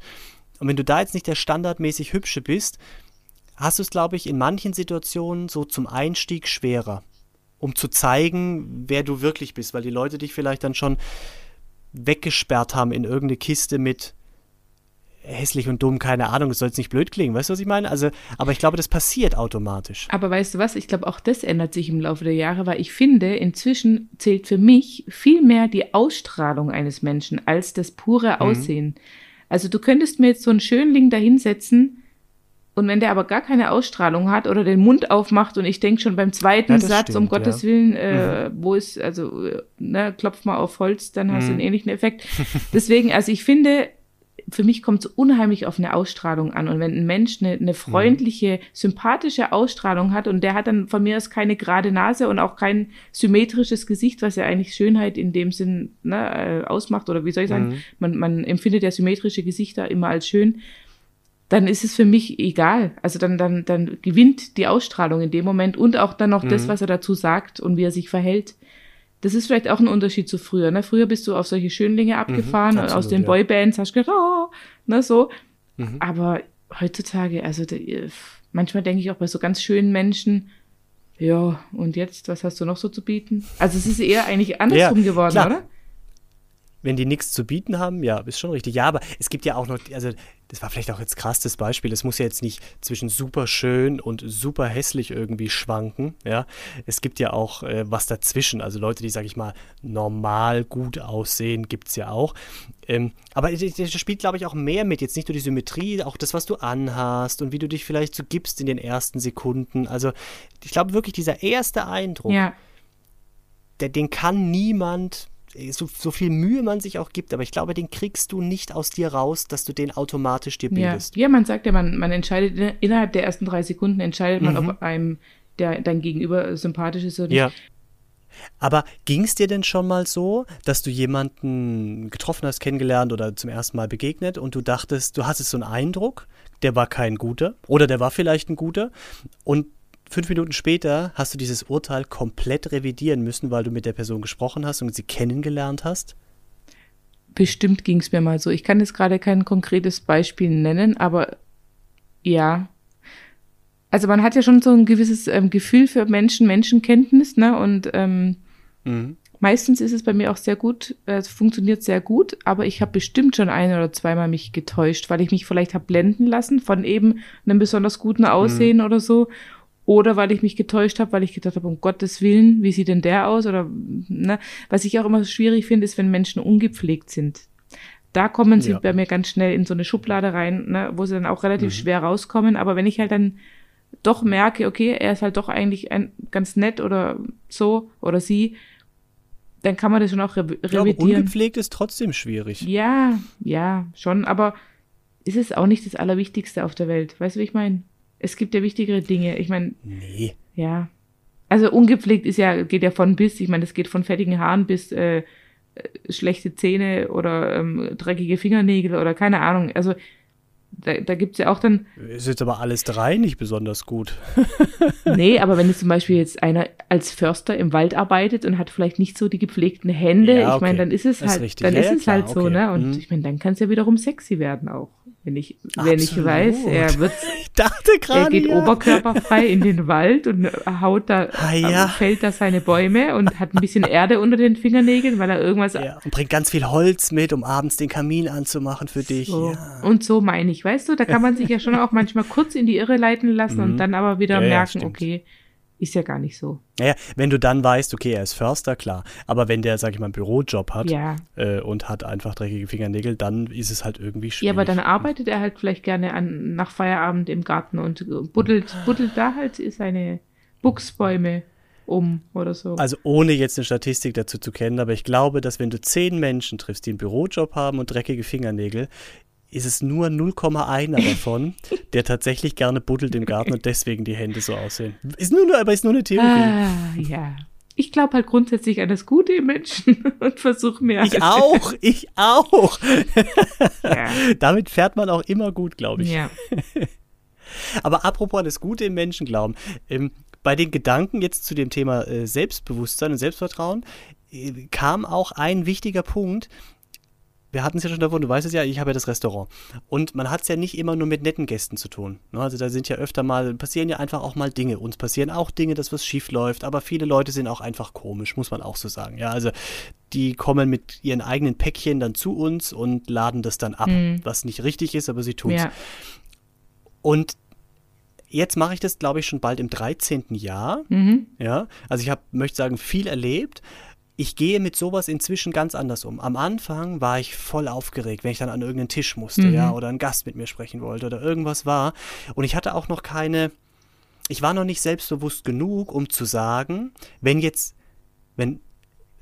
Und wenn du da jetzt nicht der standardmäßig hübsche bist, hast du es, glaube ich, in manchen Situationen so zum Einstieg schwerer, um zu zeigen, wer du wirklich bist, weil die Leute dich vielleicht dann schon weggesperrt haben in irgendeine Kiste mit hässlich und dumm, keine Ahnung, es soll jetzt nicht blöd klingen, weißt du, was ich meine? Also, aber ich glaube, das passiert automatisch. Aber weißt du was? Ich glaube, auch das ändert sich im Laufe der Jahre, weil ich finde, inzwischen zählt für mich viel mehr die Ausstrahlung eines Menschen als das pure Aussehen. Also du könntest mir jetzt so einen Schönling dahinsetzen und wenn der aber gar keine Ausstrahlung hat oder den Mund aufmacht und ich denke schon beim zweiten Ja, Satz, um stimmt, Gottes ja. Willen, äh, wo ist, also, äh, ne, klopf mal auf Holz, dann hast du Mhm. einen ähnlichen Effekt. Deswegen, also ich finde, für mich kommt es unheimlich auf eine Ausstrahlung an. Und wenn ein Mensch eine, eine freundliche, sympathische Ausstrahlung hat und der hat dann von mir aus keine gerade Nase und auch kein symmetrisches Gesicht, was ja eigentlich Schönheit in dem Sinn ne, äh, ausmacht, oder wie soll ich sagen, Mhm. man, man empfindet ja symmetrische Gesichter immer als schön, dann ist es für mich egal. Also dann, dann, dann gewinnt die Ausstrahlung in dem Moment und auch dann noch das, Mhm. was er dazu sagt und wie er sich verhält. Das ist vielleicht auch ein Unterschied zu früher. Ne? Früher bist du auf solche Schönlinge abgefahren und aus Mhm, absolut, den ja. Boybands hast du gedacht, oh, ne, so. Mhm. Aber heutzutage, also der, manchmal denke ich auch bei so ganz schönen Menschen, ja, und jetzt, was hast du noch so zu bieten? Also es ist eher eigentlich andersrum Ja, geworden, klar. oder? Wenn die nichts zu bieten haben, ja, ist schon richtig. Ja, aber es gibt ja auch noch, also das war vielleicht auch jetzt krass das Beispiel, es muss ja jetzt nicht zwischen super schön und super hässlich irgendwie schwanken, ja. Es gibt ja auch äh, was dazwischen, also Leute, die, sag ich mal, normal gut aussehen, gibt es ja auch. Ähm, aber das spielt, glaube ich, auch mehr mit, jetzt nicht nur die Symmetrie, auch das, was du anhast und wie du dich vielleicht so gibst in den ersten Sekunden. Also ich glaube wirklich, dieser erste Eindruck, Ja. der, den kann niemand, so, so viel Mühe man sich auch gibt, aber ich glaube, den kriegst du nicht aus dir raus, dass du den automatisch dir Ja. bildest. ja, man sagt ja, man, man entscheidet in- innerhalb der ersten drei Sekunden entscheidet man, Mhm. ob einem der dein Gegenüber sympathisch ist oder nicht. Ja. Aber ging es dir denn schon mal so, dass du jemanden getroffen hast, kennengelernt oder zum ersten Mal begegnet und du dachtest, du hattest so einen Eindruck, der war kein guter oder der war vielleicht ein guter und fünf Minuten später hast du dieses Urteil komplett revidieren müssen, weil du mit der Person gesprochen hast und sie kennengelernt hast? Bestimmt ging es mir mal so. Ich kann jetzt gerade kein konkretes Beispiel nennen, aber ja. Also man hat ja schon so ein gewisses ähm, Gefühl für Menschen, Menschenkenntnis, ne? Und ähm, mhm. meistens ist es bei mir auch sehr gut, äh, es funktioniert sehr gut, aber ich habe bestimmt schon ein oder zweimal mich getäuscht, weil ich mich vielleicht habe blenden lassen von eben einem besonders guten Aussehen mhm. oder so. Oder weil ich mich getäuscht habe, weil ich gedacht habe, um Gottes Willen, wie sieht denn der aus? Oder ne? was ich auch immer schwierig finde, ist, wenn Menschen ungepflegt sind. Da kommen sie ja. bei mir ganz schnell in so eine Schublade rein, ne, wo sie dann auch relativ mhm. schwer rauskommen. Aber wenn ich halt dann doch merke, okay, er ist halt doch eigentlich ein, ganz nett oder so oder sie, dann kann man das schon auch re revidieren. Ja, ungepflegt ist trotzdem schwierig. Ja, ja, schon, aber ist es auch nicht das Allerwichtigste auf der Welt. Weißt du, wie ich meine? Es gibt ja wichtigere Dinge. Ich meine. Nee. Ja. Also ungepflegt ist ja, geht ja von bis. Ich meine, es geht von fettigen Haaren bis äh, äh, schlechte Zähne oder ähm, dreckige Fingernägel oder keine Ahnung. Also da, da gibt es ja auch dann. Ist jetzt aber alles drei nicht besonders gut. nee, aber wenn jetzt zum Beispiel jetzt einer als Förster im Wald arbeitet und hat vielleicht nicht so die gepflegten Hände, ja, okay. ich meine, dann ist es halt, ist dann ja, ist es klar, halt so, okay. ne? Und mhm. ich meine, dann kann es ja wiederum sexy werden auch. Wenn ich, wenn ich weiß, er wird, ich dachte grade, er geht ja. oberkörperfrei in den Wald und haut da, ah, ja. fällt da seine Bäume und hat ein bisschen Erde unter den Fingernägeln, weil er irgendwas. Ja, und bringt ganz viel Holz mit, um abends den Kamin anzumachen für dich. So. Ja. Und so meine ich, weißt du, da kann man sich ja schon auch manchmal kurz in die Irre leiten lassen und mhm. dann aber wieder merken, okay, ist ja gar nicht so. Naja, wenn du dann weißt, okay, er ist Förster, klar. Aber wenn der, sag ich mal, einen Bürojob hat ja. äh, und hat einfach dreckige Fingernägel, dann ist es halt irgendwie schwierig. Ja, aber dann arbeitet er halt vielleicht gerne an, nach Feierabend im Garten und buddelt, buddelt da halt seine Buchsbäume um oder so. Also ohne jetzt eine Statistik dazu zu kennen, aber ich glaube, dass wenn du zehn Menschen triffst, die einen Bürojob haben und dreckige Fingernägel, ist es nur 0,1 davon, der tatsächlich gerne buddelt im Garten und deswegen die Hände so aussehen. Ist nur, aber ist nur eine Theorie. Ah, ja. Ich glaube halt grundsätzlich an das Gute im Menschen und versuche mir. Ich auch, ich auch. Ja. Damit fährt man auch immer gut, glaube ich. Ja. Aber apropos an das Gute im Menschen glauben, ähm, bei den Gedanken jetzt zu dem Thema äh, Selbstbewusstsein und Selbstvertrauen äh, kam auch ein wichtiger Punkt, wir hatten es ja schon davon, du weißt es ja, ich habe ja das Restaurant. Und man hat es ja nicht immer nur mit netten Gästen zu tun. Ne? Also da sind ja öfter mal, passieren ja einfach auch mal Dinge. Uns passieren auch Dinge, dass was schief läuft, aber viele Leute sind auch einfach komisch, muss man auch so sagen. Ja, also die kommen mit ihren eigenen Päckchen dann zu uns und laden das dann ab, mhm. was nicht richtig ist, aber sie tun es. Ja. Und jetzt mache ich das, glaube ich, schon bald im 13. Jahr. Mhm. Ja, also ich habe, möchte sagen, viel erlebt ich gehe mit sowas inzwischen ganz anders um. Am Anfang war ich voll aufgeregt, wenn ich dann an irgendeinen Tisch musste, mhm. ja, oder ein Gast mit mir sprechen wollte oder irgendwas war. Und ich hatte auch noch keine, ich war noch nicht selbstbewusst genug, um zu sagen, wenn jetzt, wenn,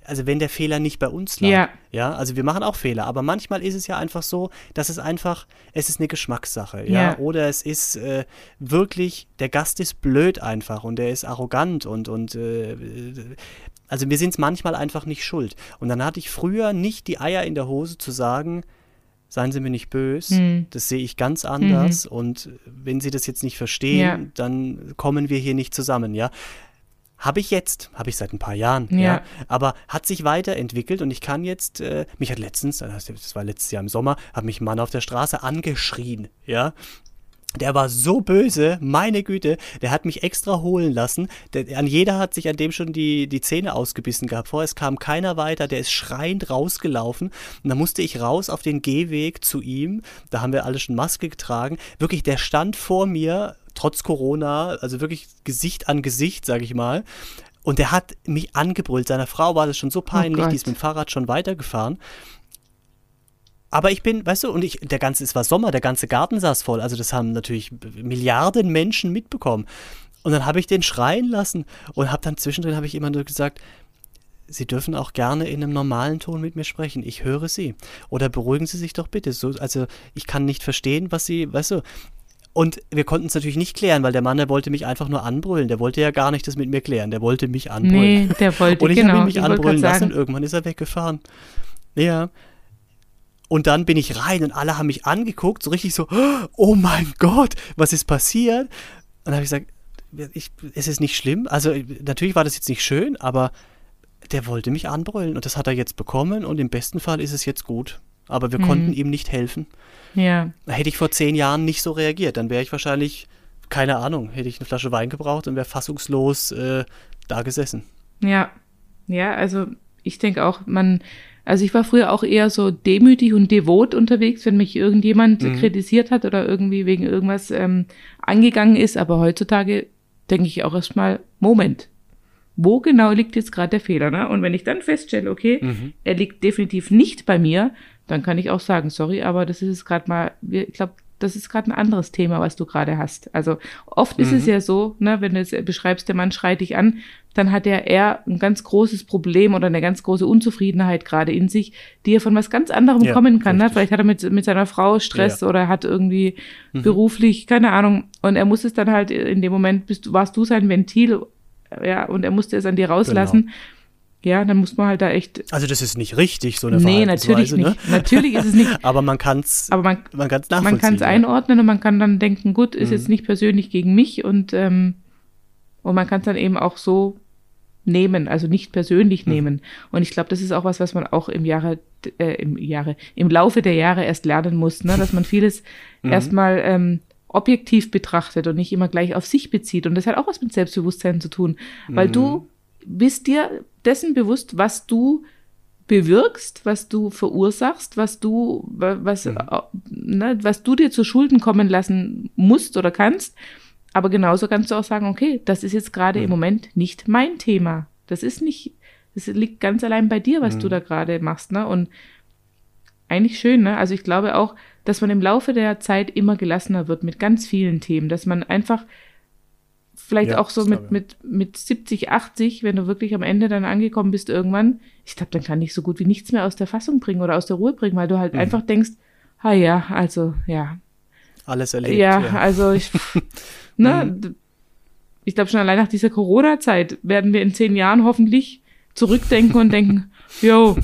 also wenn der Fehler nicht bei uns lag. Ja. ja. Also wir machen auch Fehler, aber manchmal ist es ja einfach so, dass es einfach, es ist eine Geschmackssache, ja. ja. Oder es ist äh, wirklich, der Gast ist blöd einfach und der ist arrogant und, und äh, also wir sind es manchmal einfach nicht schuld. Und dann hatte ich früher nicht die Eier in der Hose zu sagen, seien Sie mir nicht böse, hm. das sehe ich ganz anders mhm. und wenn Sie das jetzt nicht verstehen, ja. dann kommen wir hier nicht zusammen, ja. Habe ich jetzt, habe ich seit ein paar Jahren, ja. ja. Aber hat sich weiterentwickelt und ich kann jetzt, äh, mich hat letztens, das war letztes Jahr im Sommer, hat mich ein Mann auf der Straße angeschrien, ja. Der war so böse, meine Güte, der hat mich extra holen lassen. Der, an jeder hat sich an dem schon die, die Zähne ausgebissen gehabt. Vorher es kam keiner weiter, der ist schreiend rausgelaufen. Und dann musste ich raus auf den Gehweg zu ihm. Da haben wir alle schon Maske getragen. Wirklich, der stand vor mir, trotz Corona, also wirklich Gesicht an Gesicht, sag ich mal. Und der hat mich angebrüllt. Seiner Frau war das schon so oh peinlich, oh die ist mit dem Fahrrad schon weitergefahren. Aber ich bin, weißt du, und ich, der ganze, es war Sommer, der ganze Garten saß voll. Also das haben natürlich Milliarden Menschen mitbekommen. Und dann habe ich den schreien lassen und habe dann zwischendrin habe ich immer nur gesagt, Sie dürfen auch gerne in einem normalen Ton mit mir sprechen. Ich höre Sie. Oder beruhigen Sie sich doch bitte. So, also ich kann nicht verstehen, was Sie, weißt du. Und wir konnten es natürlich nicht klären, weil der Mann, der wollte mich einfach nur anbrüllen. Der wollte ja gar nicht das mit mir klären. Der wollte mich anbrüllen. Nee, der wollte, Und ich genau, habe mich anbrüllen lassen und irgendwann ist er weggefahren. Ja, und dann bin ich rein und alle haben mich angeguckt, so richtig so, oh mein Gott, was ist passiert? Und dann habe ich gesagt, ich, es ist nicht schlimm. Also natürlich war das jetzt nicht schön, aber der wollte mich anbrüllen und das hat er jetzt bekommen und im besten Fall ist es jetzt gut. Aber wir mhm. konnten ihm nicht helfen. Ja. Hätte ich vor zehn Jahren nicht so reagiert, dann wäre ich wahrscheinlich, keine Ahnung, hätte ich eine Flasche Wein gebraucht und wäre fassungslos äh, da gesessen. Ja, ja, also ich denke auch, man, also ich war früher auch eher so demütig und devot unterwegs, wenn mich irgendjemand mhm. kritisiert hat oder irgendwie wegen irgendwas ähm, angegangen ist. Aber heutzutage denke ich auch erstmal, Moment, wo genau liegt jetzt gerade der Fehler? Ne? Und wenn ich dann feststelle, okay, mhm. er liegt definitiv nicht bei mir, dann kann ich auch sagen, sorry, aber das ist gerade mal, ich glaube, das ist gerade ein anderes Thema, was du gerade hast. Also oft mhm. ist es mhm. ja so, ne, wenn du es beschreibst, der Mann schreit dich an, dann hat er eher ein ganz großes Problem oder eine ganz große Unzufriedenheit gerade in sich, die er von was ganz anderem ja, kommen kann. Ne? Vielleicht hat er mit, mit seiner Frau Stress ja. oder hat irgendwie mhm. beruflich, keine Ahnung. Und er muss es dann halt in dem Moment, bist, warst du sein Ventil, ja, und er musste es an dir rauslassen. Genau. Ja, dann muss man halt da echt. Also das ist nicht richtig, so eine Nee, natürlich nicht. Ne? Natürlich ist es nicht. Aber man kann es Aber man, man kann's nachvollziehen. Man kann es einordnen und man kann dann denken, gut, ist mhm. jetzt nicht persönlich gegen mich und, ähm, und man kann es dann eben auch so nehmen, also nicht persönlich mhm. nehmen. Und ich glaube, das ist auch was, was man auch im Jahre, äh, im Jahre, im Laufe der Jahre erst lernen muss, ne? dass man vieles mhm. erstmal ähm, objektiv betrachtet und nicht immer gleich auf sich bezieht. Und das hat auch was mit Selbstbewusstsein zu tun, weil mhm. du bist dir dessen bewusst, was du bewirkst, was du verursachst, was du, was, mhm. ne, was du dir zu Schulden kommen lassen musst oder kannst. Aber genauso kannst du auch sagen, okay, das ist jetzt gerade mhm. im Moment nicht mein Thema. Das ist nicht, das liegt ganz allein bei dir, was mhm. du da gerade machst, ne? Und eigentlich schön, ne? Also ich glaube auch, dass man im Laufe der Zeit immer gelassener wird mit ganz vielen Themen, dass man einfach vielleicht ja, auch so mit, mit, mit 70, 80, wenn du wirklich am Ende dann angekommen bist irgendwann, ich glaube, dann kann ich so gut wie nichts mehr aus der Fassung bringen oder aus der Ruhe bringen, weil du halt mhm. einfach denkst, ah ja, also ja. Alles erlebt. Ja, ja. also ich, ne, ich glaube schon allein nach dieser Corona-Zeit werden wir in zehn Jahren hoffentlich zurückdenken und denken, jo,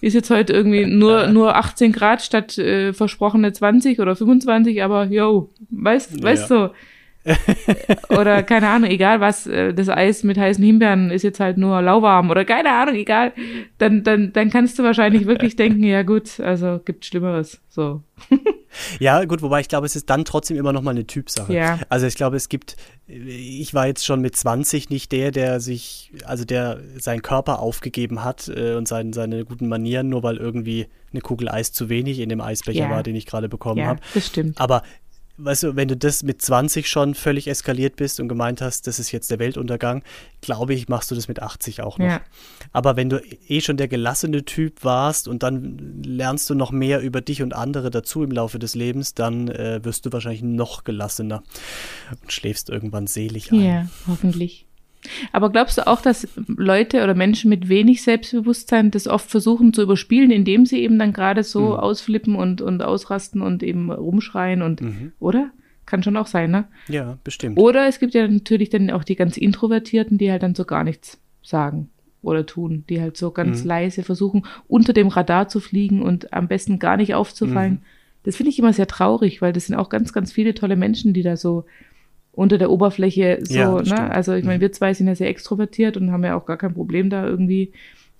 ist jetzt heute irgendwie nur, nur 18 Grad statt äh, versprochene 20 oder 25, aber jo, weißt, ja. weißt du, oder keine Ahnung, egal was, äh, das Eis mit heißen Himbeeren ist jetzt halt nur lauwarm oder keine Ahnung, egal, dann, dann, dann kannst du wahrscheinlich wirklich denken, ja gut, also gibt Schlimmeres, so. ja, gut, wobei ich glaube, es ist dann trotzdem immer noch mal eine Typsache. Ja. Also ich glaube, es gibt, ich war jetzt schon mit 20 nicht der, der sich, also der seinen Körper aufgegeben hat äh, und sein, seine guten Manieren, nur weil irgendwie eine Kugel Eis zu wenig in dem Eisbecher ja. war, den ich gerade bekommen ja, habe. Das stimmt. Aber weißt du, wenn du das mit 20 schon völlig eskaliert bist und gemeint hast, das ist jetzt der Weltuntergang, glaube ich, machst du das mit 80 auch noch. Ja. Aber wenn du eh schon der gelassene Typ warst und dann lernst du noch mehr über dich und andere dazu im Laufe des Lebens, dann äh, wirst du wahrscheinlich noch gelassener und schläfst irgendwann selig ein. Ja, hoffentlich. Aber glaubst du auch, dass Leute oder Menschen mit wenig Selbstbewusstsein das oft versuchen zu überspielen, indem sie eben dann gerade so mhm. ausflippen und, und ausrasten und eben rumschreien und, mhm. oder? Kann schon auch sein, ne? Ja, bestimmt. Oder es gibt ja natürlich dann auch die ganz Introvertierten, die halt dann so gar nichts sagen oder tun, die halt so ganz mhm. leise versuchen, unter dem Radar zu fliegen und am besten gar nicht aufzufallen. Mhm. Das finde ich immer sehr traurig, weil das sind auch ganz, ganz viele tolle Menschen, die da so unter der Oberfläche so, ja, ne? Also ich meine, mhm. wir zwei sind ja sehr extrovertiert und haben ja auch gar kein Problem, da irgendwie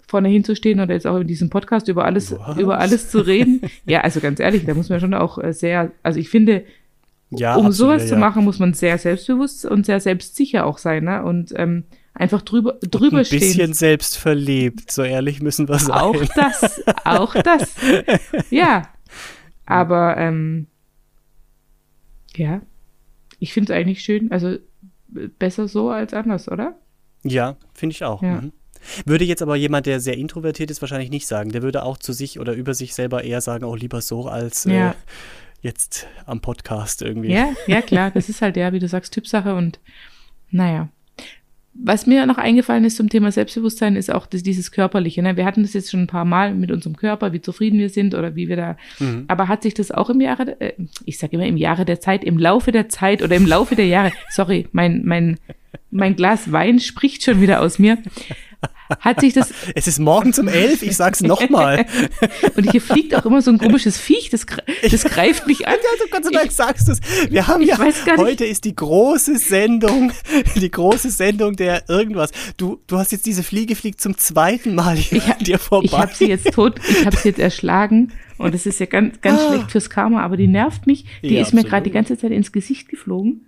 vorne hinzustehen oder jetzt auch in diesem Podcast über alles, Was? über alles zu reden. ja, also ganz ehrlich, da muss man schon auch äh, sehr, also ich finde, ja, um absolut, sowas ja, zu machen, muss man sehr selbstbewusst und sehr selbstsicher auch sein, ne? Und ähm, einfach drüber, drüber ein stehen. Ein bisschen selbstverliebt, so ehrlich müssen wir sein. Auch das, auch das. Ja. Aber ähm, ja, ich finde es eigentlich schön, also besser so als anders, oder? Ja, finde ich auch. Ja. Mhm. Würde jetzt aber jemand, der sehr introvertiert ist, wahrscheinlich nicht sagen. Der würde auch zu sich oder über sich selber eher sagen, auch oh, lieber so als äh, ja. äh, jetzt am Podcast irgendwie. Ja, ja, klar. Das ist halt ja, wie du sagst, Typsache und naja. Was mir noch eingefallen ist zum Thema Selbstbewusstsein, ist auch das, dieses Körperliche. Ne? Wir hatten das jetzt schon ein paar Mal mit unserem Körper, wie zufrieden wir sind oder wie wir da. Mhm. Aber hat sich das auch im Jahre, äh, ich sage immer im Jahre der Zeit, im Laufe der Zeit oder im Laufe der Jahre, sorry, mein, mein, mein Glas Wein spricht schon wieder aus mir. Hat sich das. Es ist morgens um elf, ich sag's nochmal. Und hier fliegt auch immer so ein komisches Viech, das, das greift mich an. Ja, Gott sei Dank sagst du es. Wir haben ja, heute ist die große Sendung, die große Sendung der irgendwas. Du, du hast jetzt diese Fliege fliegt zum zweiten Mal hier ich, an dir vorbei. Ich habe sie jetzt tot, ich habe sie jetzt erschlagen und das ist ja ganz, ganz ah. schlecht fürs Karma, aber die nervt mich. Die ja, ist absolut. mir gerade die ganze Zeit ins Gesicht geflogen.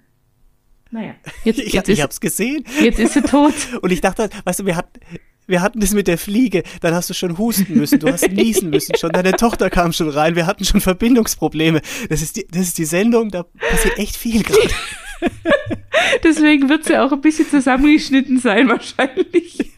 Naja, jetzt, jetzt ich, ist, ich hab's gesehen. Jetzt ist sie tot. Und ich dachte, weißt du, wir hatten, wir hatten das mit der Fliege, dann hast du schon husten müssen, du hast niesen müssen schon, deine Tochter kam schon rein, wir hatten schon Verbindungsprobleme. Das ist die, das ist die Sendung, da passiert echt viel gerade. Deswegen wird sie auch ein bisschen zusammengeschnitten sein, wahrscheinlich.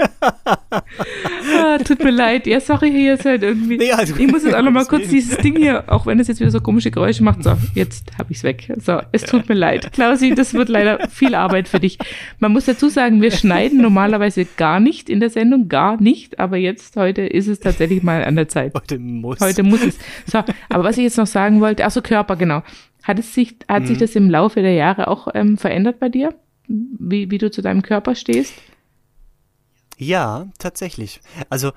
ah, tut mir leid. Ja, sorry, hier ist halt irgendwie. Nee, also, ich muss jetzt auch noch mal kurz dieses Ding hier, auch wenn es jetzt wieder so komische Geräusche macht. So, jetzt habe ich es weg. So, es tut mir leid. Klausi, das wird leider viel Arbeit für dich. Man muss dazu sagen, wir schneiden normalerweise gar nicht in der Sendung, gar nicht. Aber jetzt, heute ist es tatsächlich mal an der Zeit. Heute muss. Heute muss es. So, aber was ich jetzt noch sagen wollte, ach so, Körper, genau. Hat, es sich, hat mhm. sich das im Laufe der Jahre auch ähm, verändert bei dir? Wie, wie du zu deinem Körper stehst? Ja, tatsächlich. Also,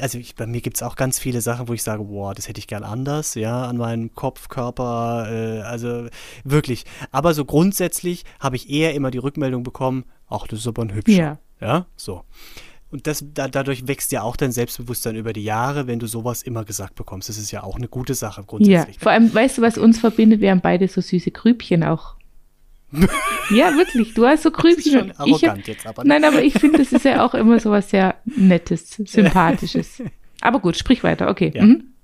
also ich, bei mir gibt es auch ganz viele Sachen, wo ich sage, boah, das hätte ich gern anders, ja, an meinem Kopf, Körper, äh, also wirklich. Aber so grundsätzlich habe ich eher immer die Rückmeldung bekommen, ach, das ist aber ein hübscher. Ja. Ja, so. Und das, da, dadurch wächst ja auch dein Selbstbewusstsein über die Jahre, wenn du sowas immer gesagt bekommst. Das ist ja auch eine gute Sache grundsätzlich. Ja, vor allem, weißt du, was uns verbindet? Wir haben beide so süße Grübchen auch. ja, wirklich. Du hast so Grübchen. Das ist schon arrogant hab, jetzt aber. Nein, aber ich finde, das ist ja auch immer so was sehr Nettes, Sympathisches. aber gut, sprich weiter. Okay. Ja. Mhm.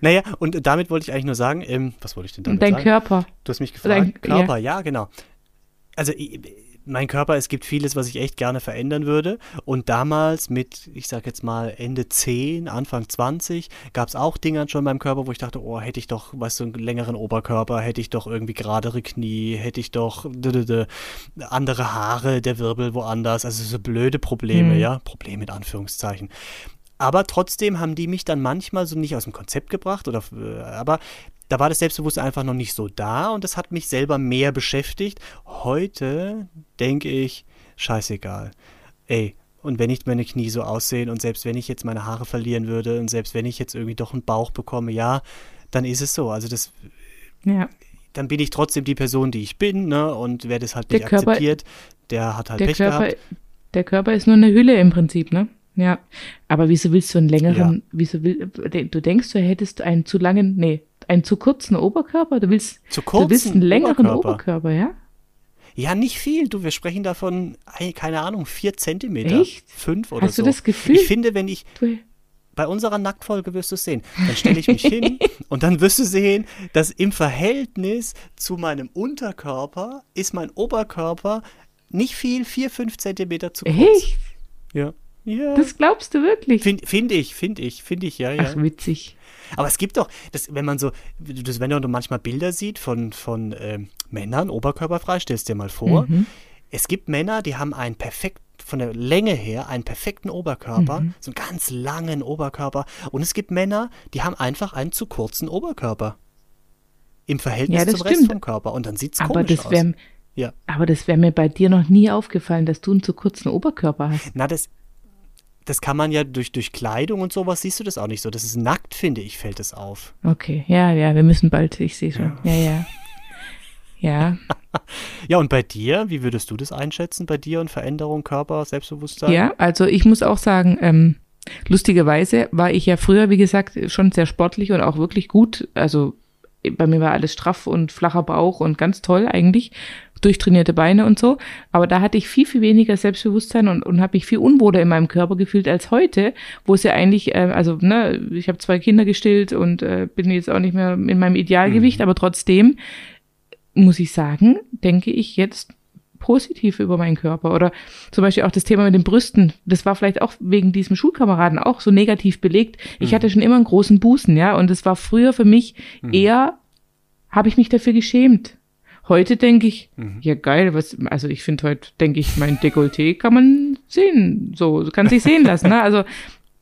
Naja, und damit wollte ich eigentlich nur sagen, ähm, was wollte ich denn damit Dein sagen? Dein Körper. Du hast mich gefragt. Dein, Körper, ja. ja, genau. Also ich, mein Körper, es gibt vieles, was ich echt gerne verändern würde. Und damals mit, ich sag jetzt mal, Ende 10, Anfang 20, gab es auch Dinge schon in meinem Körper, wo ich dachte, oh, hätte ich doch, weißt du, einen längeren Oberkörper, hätte ich doch irgendwie geradere Knie, hätte ich doch andere Haare, der Wirbel woanders. Also so blöde Probleme, mhm. ja. Probleme in Anführungszeichen. Aber trotzdem haben die mich dann manchmal so nicht aus dem Konzept gebracht oder äh, aber da war das Selbstbewusstsein einfach noch nicht so da und das hat mich selber mehr beschäftigt. Heute denke ich, scheißegal. Ey, und wenn nicht meine Knie so aussehen und selbst wenn ich jetzt meine Haare verlieren würde und selbst wenn ich jetzt irgendwie doch einen Bauch bekomme, ja, dann ist es so. Also das. Ja. Dann bin ich trotzdem die Person, die ich bin, ne? Und wer das halt nicht Körper, akzeptiert, der hat halt der Pech Körper, gehabt. Der Körper ist nur eine Hülle im Prinzip, ne? Ja. Aber wieso willst du einen längeren, ja. wieso will, du denkst, du hättest einen zu langen, nee, einen zu kurzen Oberkörper? Du willst, zu kurzen du willst einen längeren Oberkörper, Oberkörper ja? Ja, nicht viel. Du, wir sprechen davon, keine Ahnung, vier Zentimeter. Echt? Fünf oder Hast so. Hast du das Gefühl? Ich finde, wenn ich. Du, bei unserer Nacktfolge wirst du es sehen. Dann stelle ich mich hin und dann wirst du sehen, dass im Verhältnis zu meinem Unterkörper ist mein Oberkörper nicht viel, vier, fünf Zentimeter zu kurz. Echt? Ja. Ja. Das glaubst du wirklich? Finde find ich, finde ich, finde ich, ja, ja. Ach, witzig. Aber es gibt doch, das, wenn man so, das, wenn du manchmal Bilder sieht von, von äh, Männern, oberkörperfrei, stellst dir mal vor. Mhm. Es gibt Männer, die haben einen perfekt, von der Länge her, einen perfekten Oberkörper, mhm. so einen ganz langen Oberkörper. Und es gibt Männer, die haben einfach einen zu kurzen Oberkörper. Im Verhältnis ja, zum stimmt. Rest vom Körper. Und dann sieht es komisch das wär, aus. Ja. Aber das wäre mir bei dir noch nie aufgefallen, dass du einen zu kurzen Oberkörper hast. Na, das, das kann man ja durch, durch Kleidung und sowas, siehst du das auch nicht so. Das ist nackt, finde ich, fällt es auf. Okay, ja, ja, wir müssen bald, ich sehe schon. Ja, ja. Ja. ja, und bei dir, wie würdest du das einschätzen, bei dir und Veränderung, Körper, Selbstbewusstsein? Ja, also ich muss auch sagen, ähm, lustigerweise war ich ja früher, wie gesagt, schon sehr sportlich und auch wirklich gut. Also bei mir war alles straff und flacher Bauch und ganz toll eigentlich durchtrainierte Beine und so. Aber da hatte ich viel, viel weniger Selbstbewusstsein und, und habe mich viel unwohler in meinem Körper gefühlt als heute, wo es ja eigentlich, äh, also ne, ich habe zwei Kinder gestillt und äh, bin jetzt auch nicht mehr in meinem Idealgewicht, mhm. aber trotzdem muss ich sagen, denke ich jetzt positiv über meinen Körper. Oder zum Beispiel auch das Thema mit den Brüsten. Das war vielleicht auch wegen diesem Schulkameraden auch so negativ belegt. Ich mhm. hatte schon immer einen großen Busen, ja, und es war früher für mich mhm. eher, habe ich mich dafür geschämt. Heute denke ich, mhm. ja geil, was, also ich finde heute, denke ich, mein Dekolleté kann man sehen, so, kann sich sehen lassen, ne? Also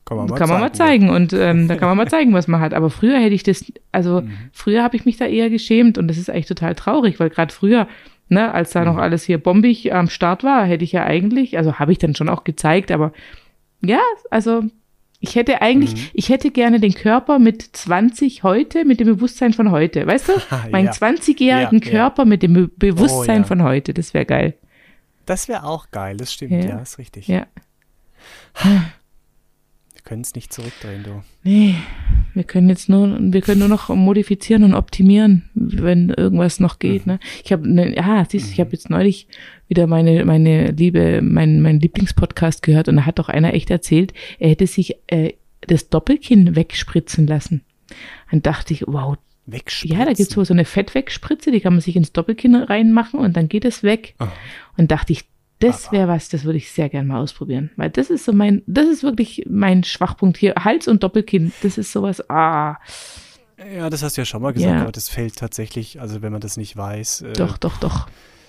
kann man mal kann zeigen, man mal zeigen und ähm, da kann man mal zeigen, was man hat. Aber früher hätte ich das, also mhm. früher habe ich mich da eher geschämt und das ist eigentlich total traurig, weil gerade früher, ne, als da mhm. noch alles hier bombig am Start war, hätte ich ja eigentlich, also habe ich dann schon auch gezeigt, aber ja, also ich hätte eigentlich, Mhm. ich hätte gerne den Körper mit 20 heute, mit dem Bewusstsein von heute. Weißt du? Meinen Ja. 20-jährigen Ja, ja. Körper mit dem Be Bewusstsein Oh, ja. von heute. Das wäre geil. Das wäre auch geil, das stimmt, Ja. ja, ist richtig. Ja. Wir können es nicht zurückdrehen, du. Nee, wir können jetzt nur, wir können nur noch modifizieren und optimieren, wenn irgendwas noch geht. Ne? Ich habe, ne, ja, siehst, du, ich habe jetzt neulich wieder meine meine liebe, mein mein Lieblingspodcast gehört und da hat doch einer echt erzählt, er hätte sich äh, das Doppelkinn wegspritzen lassen. Dann dachte ich, wow, Wegspritzen. ja, da gibt's so so eine Fettwegspritze, die kann man sich ins Doppelkinn reinmachen und dann geht es weg. Aha. Und dachte ich, das wäre was, das würde ich sehr gern mal ausprobieren. Weil das ist so mein, das ist wirklich mein Schwachpunkt hier. Hals und Doppelkinn, das ist sowas, ah, Ja, das hast du ja schon mal gesagt, Ja. aber das fällt tatsächlich, also wenn man das nicht weiß, äh, doch, doch, doch.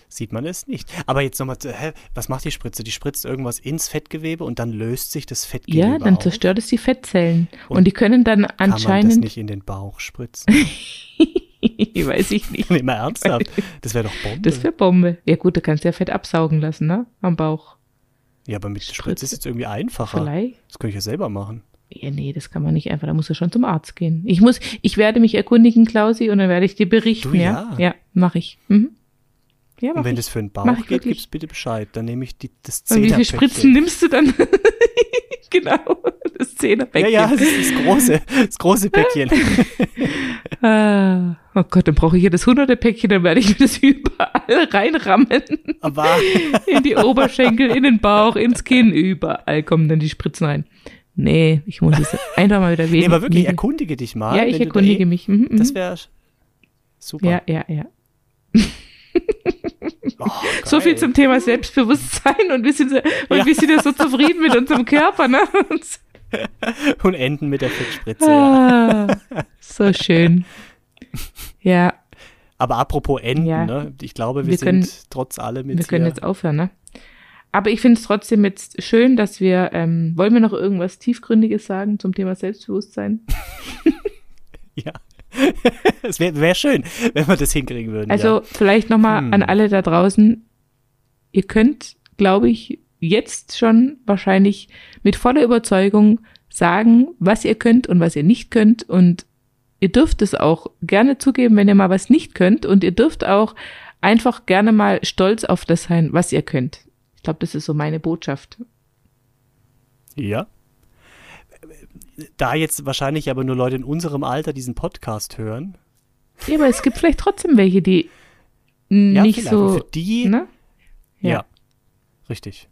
sieht man es nicht. Aber jetzt nochmal, hä, was macht die Spritze? Die spritzt irgendwas ins Fettgewebe und dann löst sich das Fettgewebe Ja, dann auf. zerstört es die Fettzellen. Und, Und die können dann Kann man das anscheinend, nicht in den Bauch spritzen? weiß ich nicht. nee, mal ernsthaft. Das wäre doch Bombe. Das wäre Bombe. Ja gut, du kannst ja Fett absaugen lassen, ne? Am Bauch. ja, aber mit Spritze. Spritze ist jetzt irgendwie einfacher. Vielleicht. Das könnte ich ja selber machen. Ja, nee, das kann man nicht einfach. Da muss er schon zum Arzt gehen. Ich muss, ich werde mich erkundigen, Klausi, und dann werde ich dir berichten. Du, ja, ja. ja, mache ich. Mhm. Ja, Und wenn ich. das für den Mach Bauch geht, gib's bitte Bescheid. Dann nehme ich die, das Und wie viele Zehnerpäckchen. Spritzen nimmst du dann? genau, das Ja, Zehnerpäckchen. ja, das ist das große, das große Päckchen. Ah, oh Gott, dann brauche ich ja das hunderte Päckchen, dann werde ich mir das überall reinrammen. Aber In die Oberschenkel, in den Bauch, ins Kinn, überall kommen dann die Spritzen rein. Nee, ich muss es einfach mal wieder nee, weniger. aber wirklich, erkundige dich mal. Ja, ich du da erkundige eh- mich. Mhm, mhm. Das wäre super. ja, ja, ja. Oh, So viel zum Thema Selbstbewusstsein und wir sind, und Ja. wir sind ja so zufrieden mit unserem Körper, ne? Und enden mit der Fettspritze. ja. Ah, so schön. Ja, Aber apropos enden, Ja. ne? ich glaube, wir, Wir sind können- trotz allem jetzt wir können jetzt aufhören, ne? Aber ich finde es trotzdem jetzt schön, dass wir, ähm, wollen wir noch irgendwas Tiefgründiges sagen zum Thema Selbstbewusstsein? Ja. es wäre wär schön, wenn wir das hinkriegen würden. Also ja. vielleicht nochmal Hm. an alle da draußen. Ihr könnt, glaube ich, jetzt schon wahrscheinlich mit voller Überzeugung sagen, was ihr könnt und was ihr nicht könnt. Und ihr dürft es auch gerne zugeben, wenn ihr mal was nicht könnt. Und ihr dürft auch einfach gerne mal stolz auf das sein, was ihr könnt. Ich glaube, das ist so meine Botschaft. Ja. Da jetzt wahrscheinlich aber nur Leute in unserem Alter diesen Podcast hören. Ja, aber es gibt vielleicht trotzdem welche, die Ja, nicht vielleicht. Und so. Für die, Ne? ja. Ja. Richtig.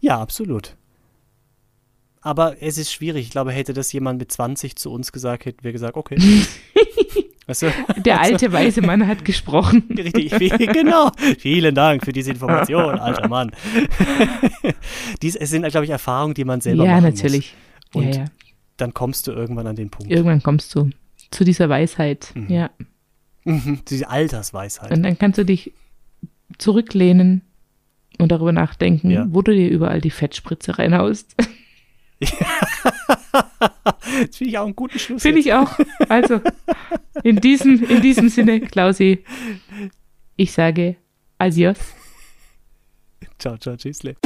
Ja, absolut. Aber es ist schwierig. Ich glaube, hätte das jemand mit 20 zu uns gesagt, hätten wir gesagt, okay. weißt du? Der alte weise Mann hat gesprochen. Richtig, genau. Vielen Dank für diese Information, alter Mann. Dies, es sind, glaube ich, Erfahrungen, die man selber Ja, machen natürlich. Ja, Und ja. muss. Dann kommst du irgendwann an den Punkt. Irgendwann kommst du zu dieser Weisheit. Mhm. Ja. Mhm, Diese Altersweisheit. Und dann kannst du dich zurücklehnen und darüber nachdenken, Ja. wo du dir überall die Fettspritze reinhaust. Das finde ich auch einen guten Schluss. Finde ich auch. Also, in diesem, in diesem Sinne, Klausi, ich sage Adios. Ciao, ciao, tschüssle.